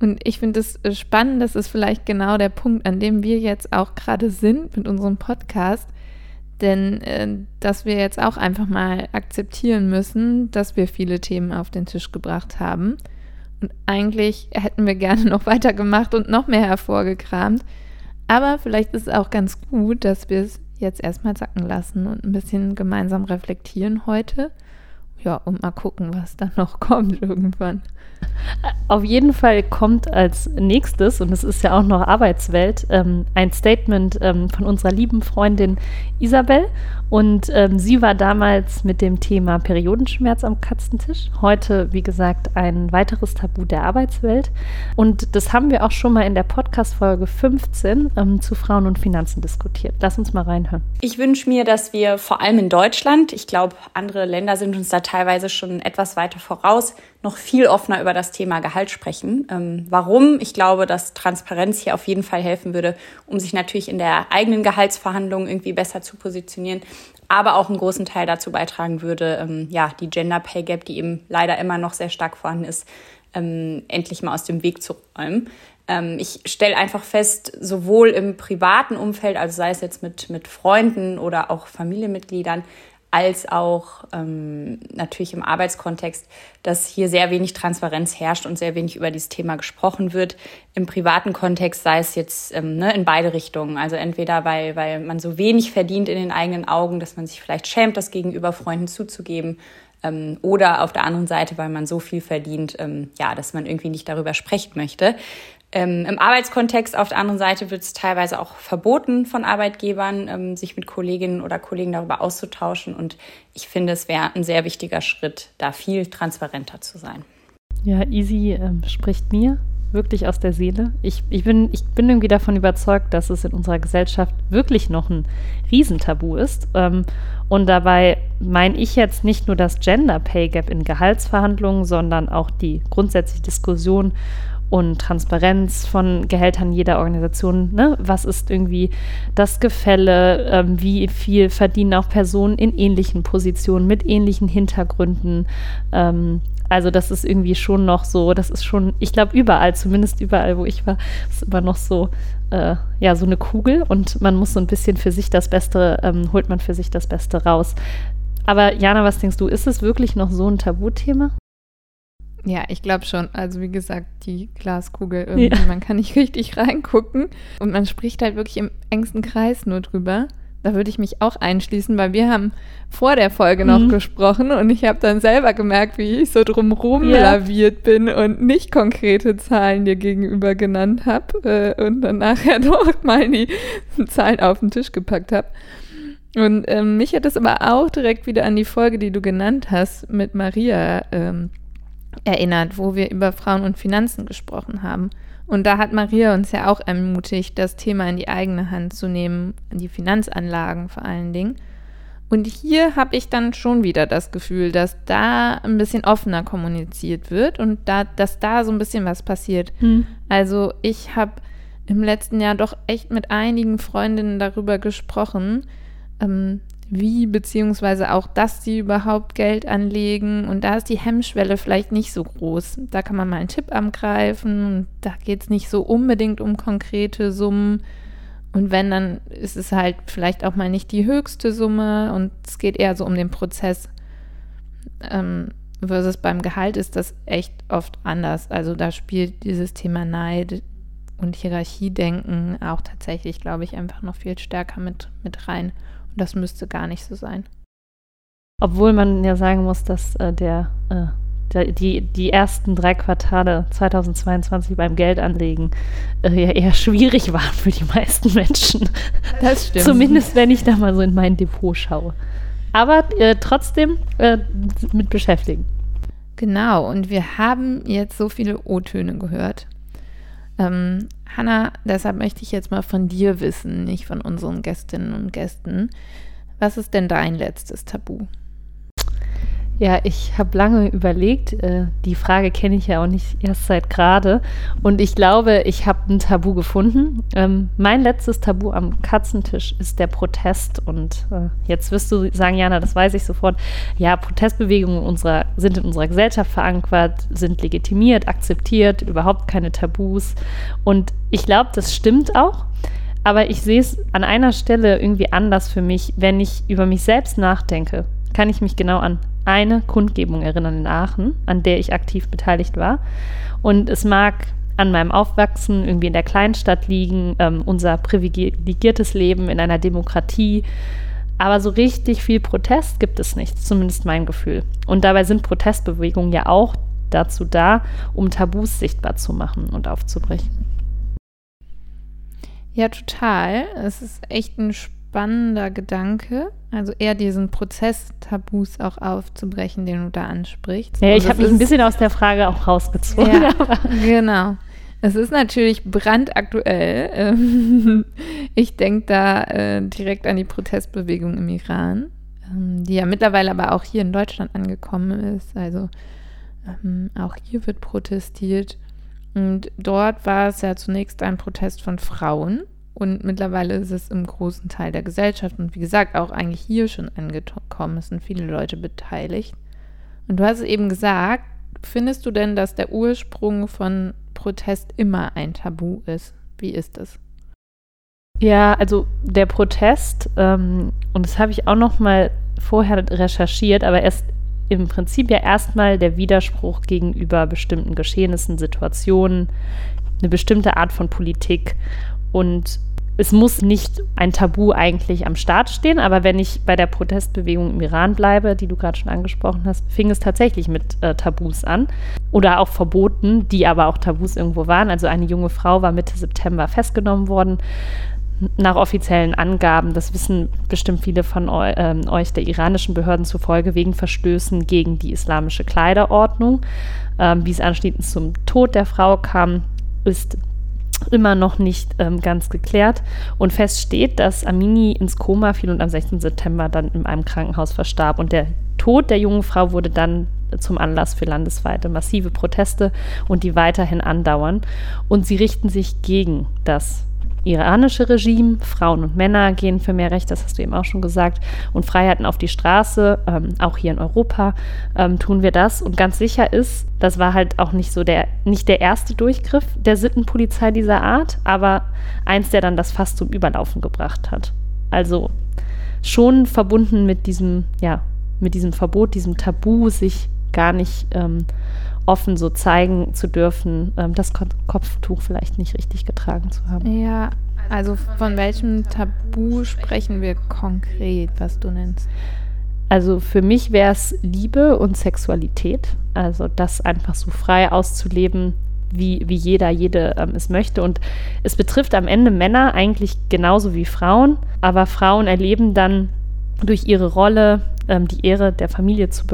Und ich finde es spannend, das ist vielleicht genau der Punkt, an dem wir jetzt auch gerade sind mit unserem Podcast. Denn äh, dass wir jetzt auch einfach mal akzeptieren müssen, dass wir viele Themen auf den Tisch gebracht haben. Und eigentlich hätten wir gerne noch weitergemacht und noch mehr hervorgekramt. Aber vielleicht ist es auch ganz gut, dass wir es jetzt erstmal sacken lassen und ein bisschen gemeinsam reflektieren heute. Ja, und mal gucken, was dann noch kommt irgendwann. Auf jeden Fall kommt als nächstes, und es ist ja auch noch Arbeitswelt, ähm, ein Statement ähm, von unserer lieben Freundin Isabel. Und ähm, sie war damals mit dem Thema Periodenschmerz am Katzentisch. Heute, wie gesagt, ein weiteres Tabu der Arbeitswelt. Und das haben wir auch schon mal in der Podcast-Folge 15 ähm, zu Frauen und Finanzen diskutiert. Lass uns mal reinhören. Ich wünsche mir, dass wir vor allem in Deutschland, ich glaube, andere Länder sind uns da teilweise schon etwas weiter voraus, noch viel offener über das Thema Gehalt sprechen. Ähm, warum? Ich glaube, dass Transparenz hier auf jeden Fall helfen würde, um sich natürlich in der eigenen Gehaltsverhandlung irgendwie besser zu positionieren, aber auch einen großen Teil dazu beitragen würde, ähm, ja, die Gender Pay Gap, die eben leider immer noch sehr stark vorhanden ist, ähm, endlich mal aus dem Weg zu räumen. Ähm, ich stelle einfach fest, sowohl im privaten Umfeld, also sei es jetzt mit, mit Freunden oder auch Familienmitgliedern, als auch ähm, natürlich im Arbeitskontext, dass hier sehr wenig Transparenz herrscht und sehr wenig über dieses Thema gesprochen wird. Im privaten Kontext sei es jetzt ähm, ne, in beide Richtungen. Also entweder weil, weil man so wenig verdient in den eigenen Augen, dass man sich vielleicht schämt, das gegenüber Freunden zuzugeben. Ähm, oder auf der anderen Seite, weil man so viel verdient, ähm, ja, dass man irgendwie nicht darüber sprechen möchte. Ähm, Im Arbeitskontext auf der anderen Seite wird es teilweise auch verboten von Arbeitgebern, ähm, sich mit Kolleginnen oder Kollegen darüber auszutauschen. Und ich finde, es wäre ein sehr wichtiger Schritt, da viel transparenter zu sein. Ja, Easy ähm, spricht mir wirklich aus der Seele. Ich, ich, bin, ich bin irgendwie davon überzeugt, dass es in unserer Gesellschaft wirklich noch ein Riesentabu ist. Ähm, und dabei meine ich jetzt nicht nur das Gender Pay Gap in Gehaltsverhandlungen, sondern auch die grundsätzliche Diskussion und Transparenz von Gehältern jeder Organisation. Ne? Was ist irgendwie das Gefälle? Ähm, wie viel verdienen auch Personen in ähnlichen Positionen mit ähnlichen Hintergründen? Ähm, also das ist irgendwie schon noch so, das ist schon, ich glaube überall, zumindest überall, wo ich war, ist immer noch so, äh, ja, so eine Kugel und man muss so ein bisschen für sich das Beste, ähm, holt man für sich das Beste raus. Aber Jana, was denkst du, ist es wirklich noch so ein Tabuthema? Ja, ich glaube schon. Also wie gesagt, die Glaskugel irgendwie, ja. man kann nicht richtig reingucken und man spricht halt wirklich im engsten Kreis nur drüber. Da würde ich mich auch einschließen, weil wir haben vor der Folge noch mhm. gesprochen und ich habe dann selber gemerkt, wie ich so drumherum ja. laviert bin und nicht konkrete Zahlen dir gegenüber genannt habe äh, und dann nachher doch mal die Zahlen auf den Tisch gepackt habe. Und ähm, mich hat das aber auch direkt wieder an die Folge, die du genannt hast, mit Maria ähm, erinnert, wo wir über Frauen und Finanzen gesprochen haben. Und da hat Maria uns ja auch ermutigt, das Thema in die eigene Hand zu nehmen, die Finanzanlagen vor allen Dingen. Und hier habe ich dann schon wieder das Gefühl, dass da ein bisschen offener kommuniziert wird und da, dass da so ein bisschen was passiert. Hm. Also ich habe im letzten Jahr doch echt mit einigen Freundinnen darüber gesprochen, ähm, wie, beziehungsweise auch, dass sie überhaupt Geld anlegen. Und da ist die Hemmschwelle vielleicht nicht so groß. Da kann man mal einen Tipp angreifen. Da geht es nicht so unbedingt um konkrete Summen. Und wenn, dann ist es halt vielleicht auch mal nicht die höchste Summe und es geht eher so um den Prozess. Ähm, versus beim Gehalt ist das echt oft anders. Also da spielt dieses Thema Neid und Hierarchiedenken auch tatsächlich, glaube ich, einfach noch viel stärker mit, mit rein. Das müsste gar nicht so sein. Obwohl man ja sagen muss, dass äh, der, äh, der, die, die ersten drei Quartale 2022 beim Geldanlegen äh, ja eher schwierig waren für die meisten Menschen. Das stimmt. Zumindest wenn ich da mal so in mein Depot schaue. aber äh, trotzdem äh, mit beschäftigen. Genau, und wir haben jetzt so viele O-Töne gehört. Ähm, Hanna, deshalb möchte ich jetzt mal von dir wissen, nicht von unseren Gästinnen und Gästen. Was ist denn dein letztes Tabu? Ja, ich habe lange überlegt. Äh, die Frage kenne ich ja auch nicht erst seit gerade. Und ich glaube, ich habe ein Tabu gefunden. Ähm, mein letztes Tabu am Katzentisch ist der Protest. Und äh, jetzt wirst du sagen, Jana, das weiß ich sofort. Ja, Protestbewegungen unserer, sind in unserer Gesellschaft verankert, sind legitimiert, akzeptiert, überhaupt keine Tabus. Und ich glaube, das stimmt auch. Aber ich sehe es an einer Stelle irgendwie anders für mich, wenn ich über mich selbst nachdenke kann ich mich genau an eine Kundgebung erinnern in Aachen, an der ich aktiv beteiligt war. Und es mag an meinem Aufwachsen irgendwie in der Kleinstadt liegen, ähm, unser privilegiertes Leben in einer Demokratie. Aber so richtig viel Protest gibt es nicht, zumindest mein Gefühl. Und dabei sind Protestbewegungen ja auch dazu da, um Tabus sichtbar zu machen und aufzubrechen. Ja, total. Es ist echt ein spannender Gedanke. Also eher diesen Prozess Tabus auch aufzubrechen, den du da ansprichst. Ja, ich habe mich ein bisschen aus der Frage auch rausgezogen. Ja, genau. Es ist natürlich brandaktuell. Ähm, ich denke da äh, direkt an die Protestbewegung im Iran, ähm, die ja mittlerweile aber auch hier in Deutschland angekommen ist. Also ähm, auch hier wird protestiert. Und dort war es ja zunächst ein Protest von Frauen und mittlerweile ist es im großen Teil der Gesellschaft und wie gesagt auch eigentlich hier schon angekommen. Es sind viele Leute beteiligt. Und du hast es eben gesagt, findest du denn, dass der Ursprung von Protest immer ein Tabu ist? Wie ist es? Ja, also der Protest, ähm, und das habe ich auch noch mal vorher recherchiert, aber erst im Prinzip ja erstmal der Widerspruch gegenüber bestimmten Geschehnissen, Situationen, eine bestimmte Art von Politik. Und es muss nicht ein Tabu eigentlich am Start stehen, aber wenn ich bei der Protestbewegung im Iran bleibe, die du gerade schon angesprochen hast, fing es tatsächlich mit äh, Tabus an oder auch Verboten, die aber auch Tabus irgendwo waren. Also eine junge Frau war Mitte September festgenommen worden. Nach offiziellen Angaben, das wissen bestimmt viele von eu äh, euch, der iranischen Behörden zufolge, wegen Verstößen gegen die islamische Kleiderordnung. Ähm, wie es anschließend zum Tod der Frau kam, ist immer noch nicht ähm, ganz geklärt. Und fest steht, dass Amini ins Koma fiel und am 16. September dann in einem Krankenhaus verstarb. Und der Tod der jungen Frau wurde dann zum Anlass für landesweite massive Proteste und die weiterhin andauern. Und sie richten sich gegen das iranische Regime. Frauen und Männer gehen für mehr Recht, das hast du eben auch schon gesagt, und Freiheiten auf die Straße, ähm, auch hier in Europa ähm, tun wir das. Und ganz sicher ist, das war halt auch nicht so der, nicht der erste Durchgriff der Sittenpolizei dieser Art, aber eins, der dann das fast zum Überlaufen gebracht hat. Also schon verbunden mit diesem, ja, mit diesem Verbot, diesem Tabu, sich gar nicht ähm, offen so zeigen zu dürfen, ähm, das Kopftuch vielleicht nicht richtig getragen zu haben. Ja, also von welchem Tabu sprechen wir konkret, was du nennst? Also für mich wäre es Liebe und Sexualität, also das einfach so frei auszuleben, wie, wie jeder, jede ähm, es möchte. Und es betrifft am Ende Männer eigentlich genauso wie Frauen, aber Frauen erleben dann durch ihre Rolle, ähm, die Ehre der Familie zu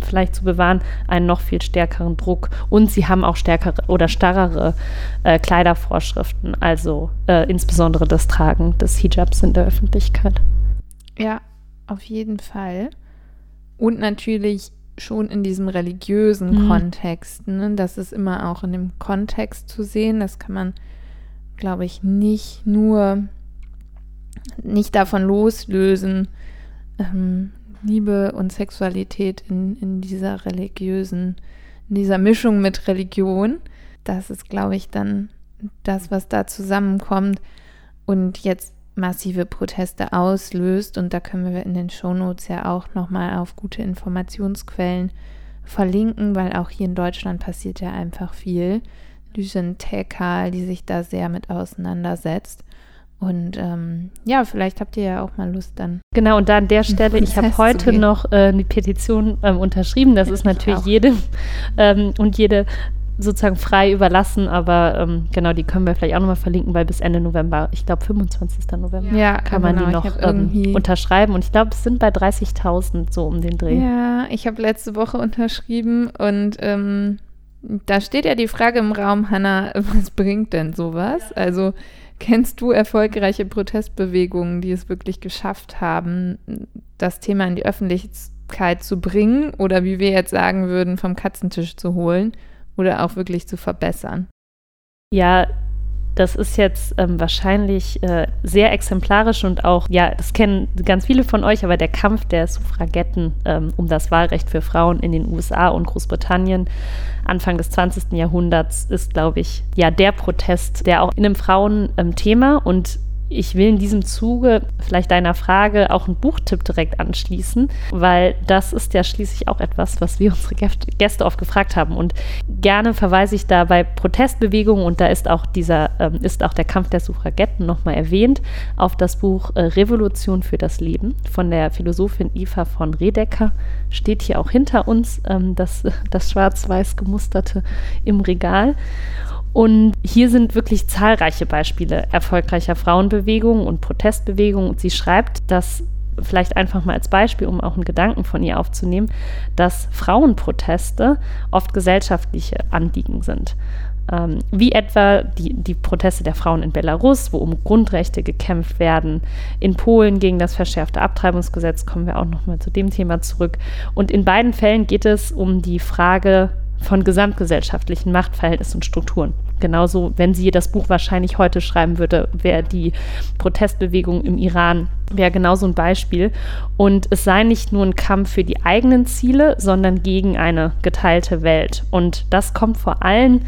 vielleicht zu bewahren, einen noch viel stärkeren Druck. Und sie haben auch stärkere oder starrere äh, Kleidervorschriften, also äh, insbesondere das Tragen des Hijabs in der Öffentlichkeit. Ja, auf jeden Fall. Und natürlich schon in diesem religiösen mhm. Kontext. Ne? Das ist immer auch in dem Kontext zu sehen. Das kann man, glaube ich, nicht nur nicht davon loslösen, ähm, Liebe und Sexualität in, in dieser religiösen, in dieser Mischung mit Religion. Das ist, glaube ich, dann das, was da zusammenkommt und jetzt massive Proteste auslöst. Und da können wir in den Shownotes ja auch nochmal auf gute Informationsquellen verlinken, weil auch hier in Deutschland passiert ja einfach viel. Lysen Tekal, die sich da sehr mit auseinandersetzt. Und ähm, ja, vielleicht habt ihr ja auch mal Lust dann. Genau, und da an der Stelle, ich habe heute noch äh, eine Petition ähm, unterschrieben. Das ist natürlich jedem ähm, und jede sozusagen frei überlassen, aber ähm, genau, die können wir vielleicht auch nochmal verlinken, weil bis Ende November, ich glaube 25. November, Ja, kann man genau, die noch ähm, unterschreiben. Und ich glaube, es sind bei 30.000 so um den Dreh. Ja, ich habe letzte Woche unterschrieben und ähm, da steht ja die Frage im Raum, Hanna, was bringt denn sowas? Also kennst du erfolgreiche Protestbewegungen, die es wirklich geschafft haben, das Thema in die Öffentlichkeit zu bringen oder wie wir jetzt sagen würden, vom Katzentisch zu holen oder auch wirklich zu verbessern? Ja, das ist jetzt ähm, wahrscheinlich äh, sehr exemplarisch und auch, ja, das kennen ganz viele von euch, aber der Kampf der Suffragetten ähm, um das Wahlrecht für Frauen in den USA und Großbritannien Anfang des 20. Jahrhunderts ist, glaube ich, ja, der Protest, der auch in einem Frauenthema und ich will in diesem Zuge vielleicht deiner Frage auch einen Buchtipp direkt anschließen, weil das ist ja schließlich auch etwas, was wir unsere Gäste- oft gefragt haben. Und gerne verweise ich da bei Protestbewegungen, und da ist auch dieser, ähm, ist auch der Kampf der Suffragetten nochmal erwähnt, auf das Buch äh, Revolution für das Leben von der Philosophin Eva von Redecker. Steht hier auch hinter uns, ähm, das, das schwarz-weiß gemusterte im Regal. Und hier sind wirklich zahlreiche Beispiele erfolgreicher Frauenbewegungen und Protestbewegungen. Und sie schreibt, dass vielleicht einfach mal als Beispiel, um auch einen Gedanken von ihr aufzunehmen, dass Frauenproteste oft gesellschaftliche Anliegen sind. Ähm, wie etwa die, die Proteste der Frauen in Belarus, wo um Grundrechte gekämpft werden. In Polen gegen das verschärfte Abtreibungsgesetz kommen wir auch nochmal zu dem Thema zurück. Und in beiden Fällen geht es um die Frage von gesamtgesellschaftlichen Machtverhältnissen und Strukturen. Genauso, wenn sie das Buch wahrscheinlich heute schreiben würde, wäre die Protestbewegung im Iran wäre genauso ein Beispiel. Und es sei nicht nur ein Kampf für die eigenen Ziele, sondern gegen eine geteilte Welt. Und das kommt vor allem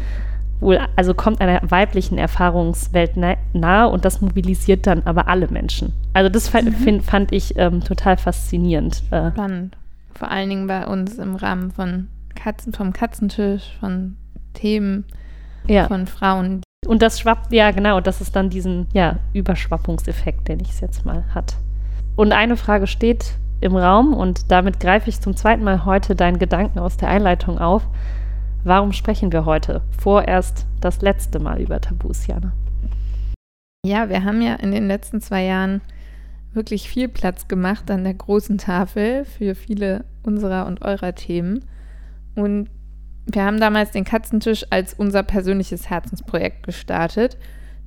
wohl, also kommt einer weiblichen Erfahrungswelt na- nahe und das mobilisiert dann aber alle Menschen. Also das fa- find, fand ich ähm, total faszinierend. Äh, Spannend. Vor allen Dingen bei uns im Rahmen von Katzen, vom Katzentisch, von Themen, ja. von Frauen. Und das schwappt, ja genau, das ist dann diesen ja, Überschwappungseffekt, den ich es jetzt mal hat. Und eine Frage steht im Raum und damit greife ich zum zweiten Mal heute deinen Gedanken aus der Einleitung auf. Warum sprechen wir heute vorerst das letzte Mal über Tabus, Jana? Ja, wir haben ja in den letzten zwei Jahren wirklich viel Platz gemacht an der großen Tafel für viele unserer und eurer Themen. Und wir haben damals den Katzentisch als unser persönliches Herzensprojekt gestartet,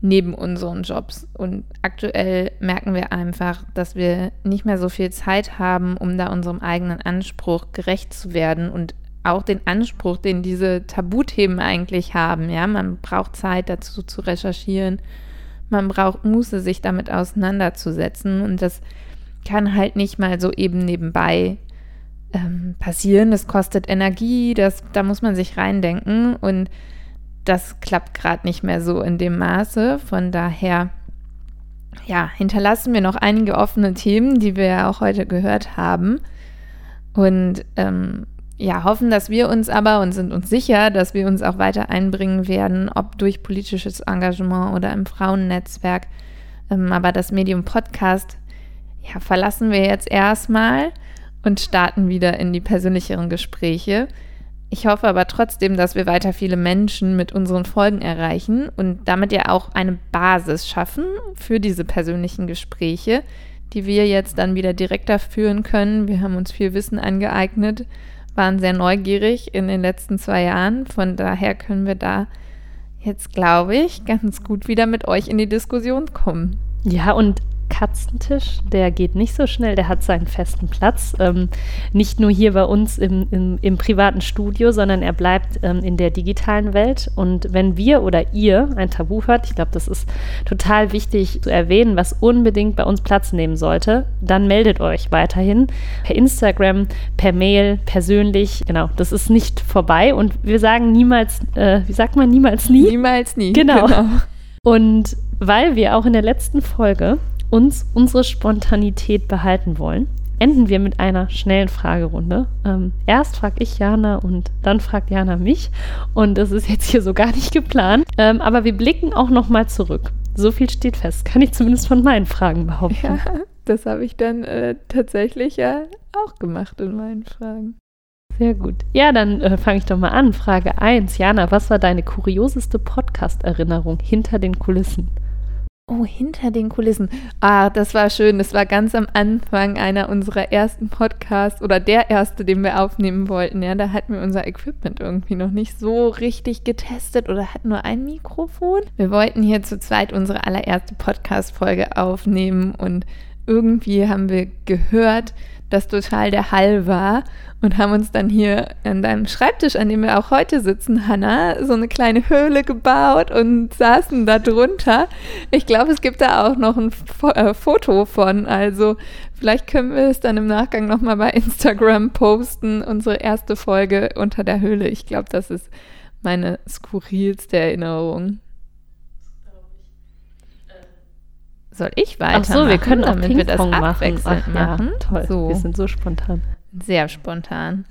neben unseren Jobs. Und aktuell merken wir einfach, dass wir nicht mehr so viel Zeit haben, um da unserem eigenen Anspruch gerecht zu werden und auch den Anspruch, den diese Tabuthemen eigentlich haben. Ja, man braucht Zeit dazu zu recherchieren. Man braucht Muße, sich damit auseinanderzusetzen. Und das kann halt nicht mal so eben nebenbei ähm, passieren. Das kostet Energie, das, da muss man sich reindenken. Und das klappt gerade nicht mehr so in dem Maße. Von daher, ja, hinterlassen wir noch einige offene Themen, die wir ja auch heute gehört haben. Und ähm, ja, hoffen, dass wir uns aber und sind uns sicher, dass wir uns auch weiter einbringen werden, ob durch politisches Engagement oder im Frauennetzwerk. Ähm, aber das Medium Podcast, ja, verlassen wir jetzt erstmal und starten wieder in die persönlicheren Gespräche. Ich hoffe aber trotzdem, dass wir weiter viele Menschen mit unseren Folgen erreichen und damit ja auch eine Basis schaffen für diese persönlichen Gespräche, die wir jetzt dann wieder direkter führen können. Wir haben uns viel Wissen angeeignet, waren sehr neugierig in den letzten zwei Jahren. Von daher können wir da jetzt, glaube ich, ganz gut wieder mit euch in die Diskussion kommen. Ja, und Katzentisch, der geht nicht so schnell, der hat seinen festen Platz. Ähm, nicht nur hier bei uns im, im, im privaten Studio, sondern er bleibt ähm, in der digitalen Welt. Und wenn wir oder ihr ein Tabu hört, ich glaube, das ist total wichtig zu erwähnen, was unbedingt bei uns Platz nehmen sollte, dann meldet euch weiterhin per Instagram, per Mail, persönlich. Genau, das ist nicht vorbei. Und wir sagen niemals, äh, wie sagt man, niemals nie. Niemals nie. Genau. Und weil wir auch in der letzten Folge uns unsere Spontanität behalten wollen, enden wir mit einer schnellen Fragerunde. Ähm, erst frage ich Jana und dann fragt Jana mich. Und das ist jetzt hier so gar nicht geplant. Ähm, aber wir blicken auch nochmal zurück. So viel steht fest. Kann ich zumindest von meinen Fragen behaupten. Ja, das habe ich dann äh, tatsächlich ja auch gemacht in meinen Fragen. Sehr gut. Ja, dann äh, fange ich doch mal an. Frage 1. Jana, was war deine kurioseste Podcast-Erinnerung hinter den Kulissen? Oh, hinter den Kulissen. Ah, das war schön. Das war ganz am Anfang einer unserer ersten Podcasts oder der erste, den wir aufnehmen wollten. Ja, da hatten wir unser Equipment irgendwie noch nicht so richtig getestet oder hatten nur ein Mikrofon. Wir wollten hier zu zweit unsere allererste Podcast-Folge aufnehmen und irgendwie haben wir gehört, dass total der Hall war und haben uns dann hier an deinem Schreibtisch, an dem wir auch heute sitzen, Hanna, so eine kleine Höhle gebaut und saßen da drunter. Ich glaube, es gibt da auch noch ein äh, Foto von. Also vielleicht können wir es dann im Nachgang nochmal bei Instagram posten, unsere erste Folge unter der Höhle. Ich glaube, das ist meine skurrilste Erinnerung. Soll ich weiter? Ach so, wir können auch damit wir das abwechselnd machen. Ja, toll. So. Wir sind so spontan. Sehr spontan.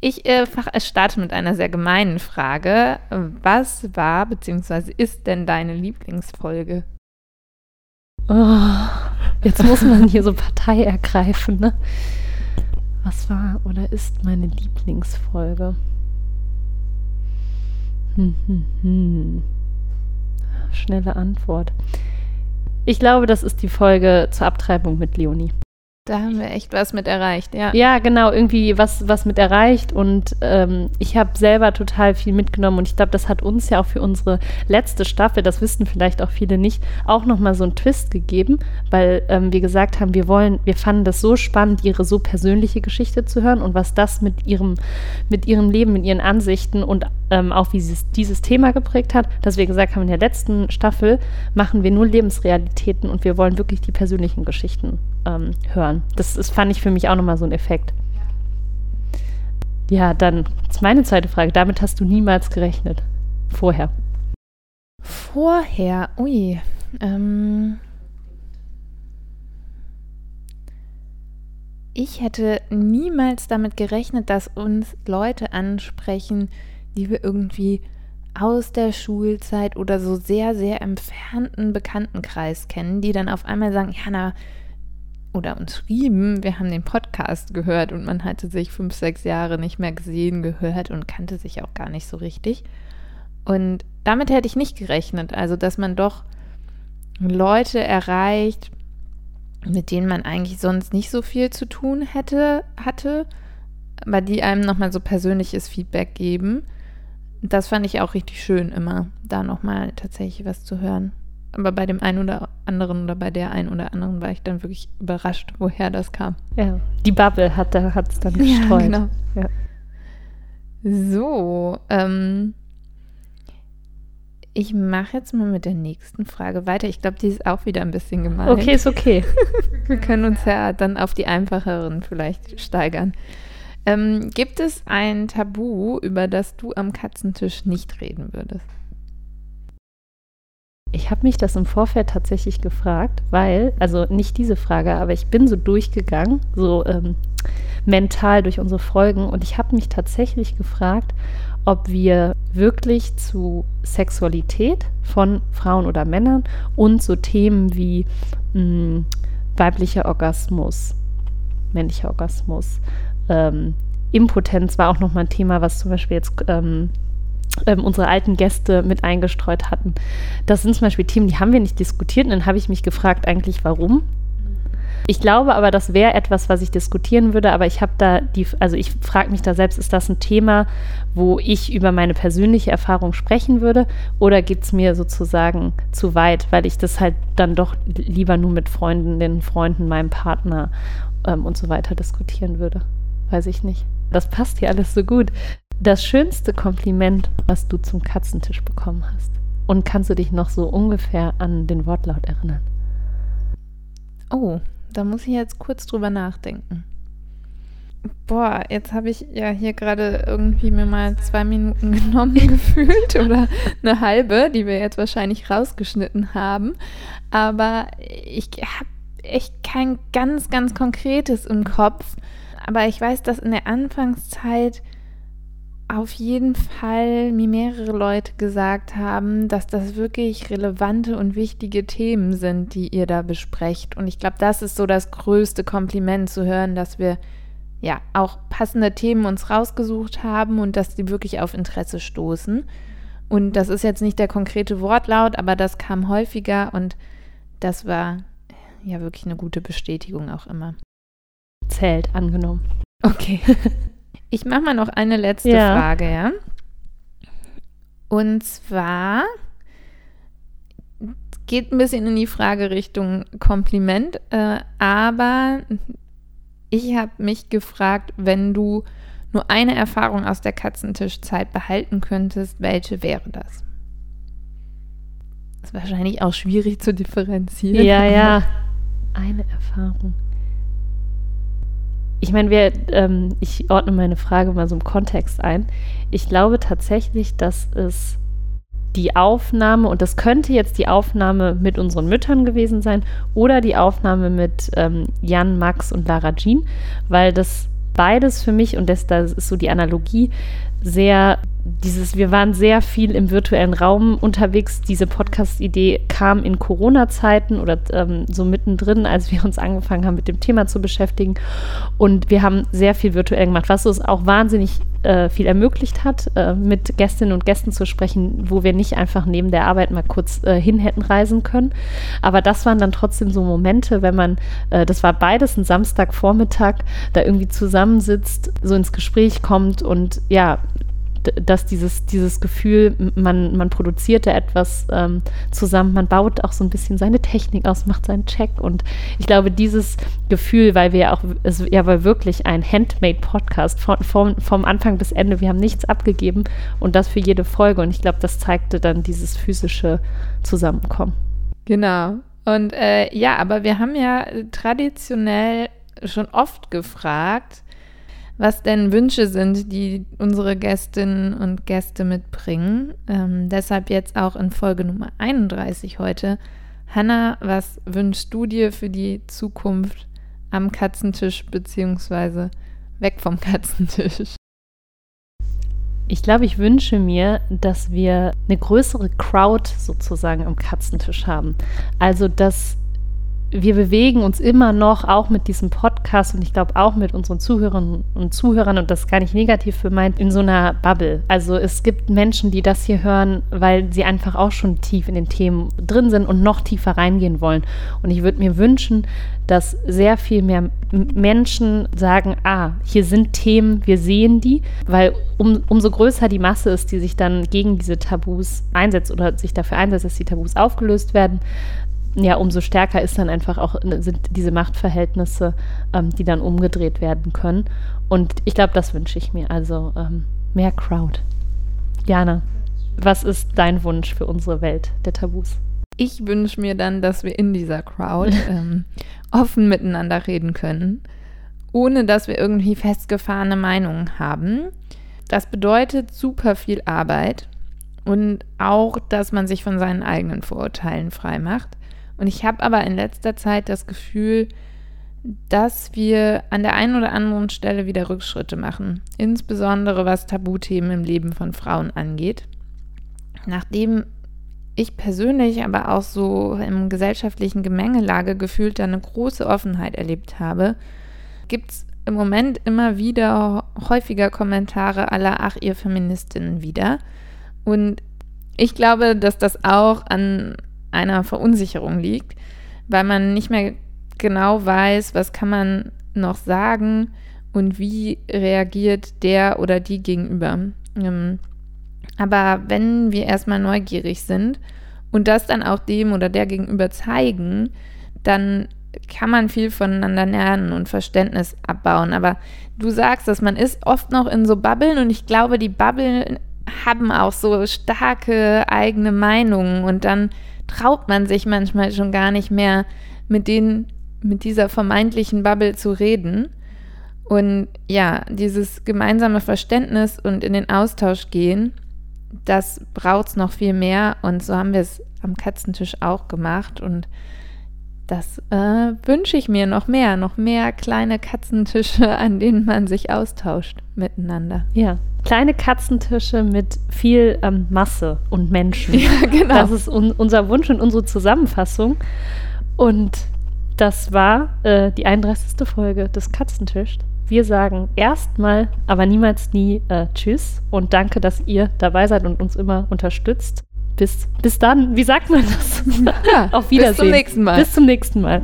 Ich äh, starte mit einer sehr gemeinen Frage. Was war bzw. ist denn deine Lieblingsfolge? Oh, jetzt muss man hier so Partei ergreifen, ne? Was war oder ist meine Lieblingsfolge? Hm, hm, hm. Schnelle Antwort. Ich glaube, das ist die Folge zur Abtreibung mit Leonie. Da haben wir echt was mit erreicht, ja. Ja, genau, irgendwie was, was mit erreicht und ähm, ich habe selber total viel mitgenommen und ich glaube, das hat uns ja auch für unsere letzte Staffel, das wissen vielleicht auch viele nicht, auch nochmal so einen Twist gegeben, weil ähm, wir gesagt haben, wir wollen, wir fanden das so spannend, ihre so persönliche Geschichte zu hören und was das mit ihrem, mit ihrem Leben, mit ihren Ansichten und ähm, auch wie sie dieses Thema geprägt hat, dass wir gesagt haben, in der letzten Staffel machen wir nur Lebensrealitäten und wir wollen wirklich die persönlichen Geschichten ähm, hören. Das ist, fand ich für mich auch nochmal so ein Effekt. Ja, dann ist meine zweite Frage. Damit hast du niemals gerechnet. Vorher. Vorher, ui. Ähm, ich hätte niemals damit gerechnet, dass uns Leute ansprechen, die wir irgendwie aus der Schulzeit oder so sehr, sehr entfernten Bekanntenkreis kennen, die dann auf einmal sagen, Jana, oder uns schrieben, wir haben den Podcast gehört und man hatte sich fünf, sechs Jahre nicht mehr gesehen, gehört und kannte sich auch gar nicht so richtig. Und damit hätte ich nicht gerechnet. Also, dass man doch Leute erreicht, mit denen man eigentlich sonst nicht so viel zu tun hätte, hatte, aber die einem nochmal so persönliches Feedback geben. Das fand ich auch richtig schön, immer da nochmal tatsächlich was zu hören. Aber bei dem einen oder anderen oder bei der einen oder anderen war ich dann wirklich überrascht, woher das kam. Ja, die Bubble hat es dann gestreut. Ja, genau. Ja. So, ähm, ich mache jetzt mal mit der nächsten Frage weiter. Ich glaube, die ist auch wieder ein bisschen gemein. Okay, ist okay. Wir können uns ja dann auf die einfacheren vielleicht steigern. Ähm, gibt es ein Tabu, über das du am Katzentisch nicht reden würdest? Ich habe mich das im Vorfeld tatsächlich gefragt, weil, also nicht diese Frage, aber ich bin so durchgegangen, so ähm, mental durch unsere Folgen und ich habe mich tatsächlich gefragt, ob wir wirklich zu Sexualität von Frauen oder Männern und so Themen wie mh, hm, weiblicher Orgasmus, männlicher Orgasmus, ähm, Impotenz war auch nochmal ein Thema, was zum Beispiel jetzt ähm, ähm, unsere alten Gäste mit eingestreut hatten. Das sind zum Beispiel Themen, die haben wir nicht diskutiert und dann habe ich mich gefragt eigentlich, warum. Ich glaube aber, das wäre etwas, was ich diskutieren würde, aber ich habe da die, also ich frage mich da selbst, ist das ein Thema, wo ich über meine persönliche Erfahrung sprechen würde oder geht es mir sozusagen zu weit, weil ich das halt dann doch lieber nur mit Freunden, den Freunden, meinem Partner ähm, und so weiter diskutieren würde? Weiß ich nicht. Das passt hier alles so gut das schönste Kompliment, was du zum Katzentisch bekommen hast? Und kannst du dich noch so ungefähr an den Wortlaut erinnern? Oh, da muss ich jetzt kurz drüber nachdenken. Boah, jetzt habe ich ja hier gerade irgendwie mir mal zwei Minuten genommen gefühlt oder eine halbe, die wir jetzt wahrscheinlich rausgeschnitten haben. Aber ich habe echt kein ganz, ganz konkretes im Kopf. Aber ich weiß, dass in der Anfangszeit auf jeden Fall mir mehrere Leute gesagt haben, dass das wirklich relevante und wichtige Themen sind, die ihr da besprecht. Und ich glaube, das ist so das größte Kompliment zu hören, dass wir ja auch passende Themen uns rausgesucht haben und dass die wirklich auf Interesse stoßen. Und das ist jetzt nicht der konkrete Wortlaut, aber das kam häufiger und das war ja wirklich eine gute Bestätigung auch immer. Zählt, angenommen. Okay. Ich mache mal noch eine letzte Ja. Frage, ja. Und zwar geht ein bisschen in die Frage Richtung Kompliment, äh, aber ich habe mich gefragt, wenn du nur eine Erfahrung aus der Katzentischzeit behalten könntest, welche wäre das? Ist wahrscheinlich auch schwierig zu differenzieren. Ja, ja. Eine Erfahrung. Ich meine, wir, ähm, ich ordne meine Frage mal so im Kontext ein. Ich glaube tatsächlich, dass es die Aufnahme, und das könnte jetzt die Aufnahme mit unseren Müttern gewesen sein oder die Aufnahme mit ähm, Jan, Max und Lara Jean, weil das beides für mich, und das, das ist so die Analogie, sehr dieses, wir waren sehr viel im virtuellen Raum unterwegs. Diese Podcast-Idee kam in Corona-Zeiten oder ähm, so mittendrin, als wir uns angefangen haben, mit dem Thema zu beschäftigen. Und wir haben sehr viel virtuell gemacht, was uns auch wahnsinnig äh, viel ermöglicht hat, äh, mit Gästinnen und Gästen zu sprechen, wo wir nicht einfach neben der Arbeit mal kurz äh, hin hätten reisen können. Aber das waren dann trotzdem so Momente, wenn man, äh, das war beides ein Samstagvormittag, da irgendwie zusammensitzt, so ins Gespräch kommt und ja, dass dieses, dieses Gefühl, man, man produziert da etwas ähm, zusammen, man baut auch so ein bisschen seine Technik aus, macht seinen Check und ich glaube, dieses Gefühl, weil wir ja auch, es ja war wirklich ein Handmade-Podcast von, vom, vom Anfang bis Ende, wir haben nichts abgegeben und das für jede Folge und ich glaube, das zeigte dann dieses physische Zusammenkommen. Genau. Und äh, ja, aber wir haben ja traditionell schon oft gefragt, was denn Wünsche sind, die unsere Gästinnen und Gäste mitbringen. Ähm, deshalb jetzt auch in Folge Nummer 31 heute. Hanna, was wünschst du dir für die Zukunft am Katzentisch beziehungsweise weg vom Katzentisch? Ich glaube, ich wünsche mir, dass wir eine größere Crowd sozusagen am Katzentisch haben. Also, dass wir bewegen uns immer noch, auch mit diesem Podcast und ich glaube auch mit unseren Zuhörerinnen und Zuhörern, und das gar nicht negativ gemeint, in so einer Bubble. Also es gibt Menschen, die das hier hören, weil sie einfach auch schon tief in den Themen drin sind und noch tiefer reingehen wollen. Und ich würde mir wünschen, dass sehr viel mehr Menschen sagen, ah, hier sind Themen, wir sehen die, weil um, umso größer die Masse ist, die sich dann gegen diese Tabus einsetzt oder sich dafür einsetzt, dass die Tabus aufgelöst werden, ja, umso stärker ist dann einfach auch, äh, sind diese Machtverhältnisse, ähm, die dann umgedreht werden können. Und ich glaube, das wünsche ich mir. Also ähm, mehr Crowd. Jana, was ist dein Wunsch für unsere Welt der Tabus? Ich wünsche mir dann, dass wir in dieser Crowd ähm, offen miteinander reden können, ohne dass wir irgendwie festgefahrene Meinungen haben. Das bedeutet super viel Arbeit und auch, dass man sich von seinen eigenen Vorurteilen frei macht. Und ich habe aber in letzter Zeit das Gefühl, dass wir an der einen oder anderen Stelle wieder Rückschritte machen, insbesondere was Tabuthemen im Leben von Frauen angeht. Nachdem ich persönlich aber auch so im gesellschaftlichen Gemengelage gefühlt eine große Offenheit erlebt habe, gibt es im Moment immer wieder häufiger Kommentare aller, ach, ihr Feministinnen wieder. Und ich glaube, dass das auch an einer Verunsicherung liegt, weil man nicht mehr genau weiß, was kann man noch sagen und wie reagiert der oder die gegenüber. Ähm, aber wenn wir erstmal neugierig sind und das dann auch dem oder der gegenüber zeigen, dann kann man viel voneinander lernen und Verständnis abbauen. Aber du sagst, dass man ist oft noch in so Bubbeln und ich glaube, die Bubbeln haben auch so starke eigene Meinungen und dann traut man sich manchmal schon gar nicht mehr mit denen, mit dieser vermeintlichen Bubble zu reden. Und ja, dieses gemeinsame Verständnis und in den Austausch gehen, das braucht es noch viel mehr. Und so haben wir es am Katzentisch auch gemacht. Und das äh, wünsche ich mir noch mehr, noch mehr kleine Katzentische, an denen man sich austauscht miteinander. Ja, kleine Katzentische mit viel ähm, Masse und Menschen. Ja, genau. Das ist un unser Wunsch und unsere Zusammenfassung. Und das war äh, die 31. Folge des Katzentischs. Wir sagen erstmal, aber niemals nie äh, Tschüss und danke, dass ihr dabei seid und uns immer unterstützt. Bis, bis dann, wie sagt man das? Ja, Auf Wiedersehen. Bis zum nächsten Mal. Bis zum nächsten Mal.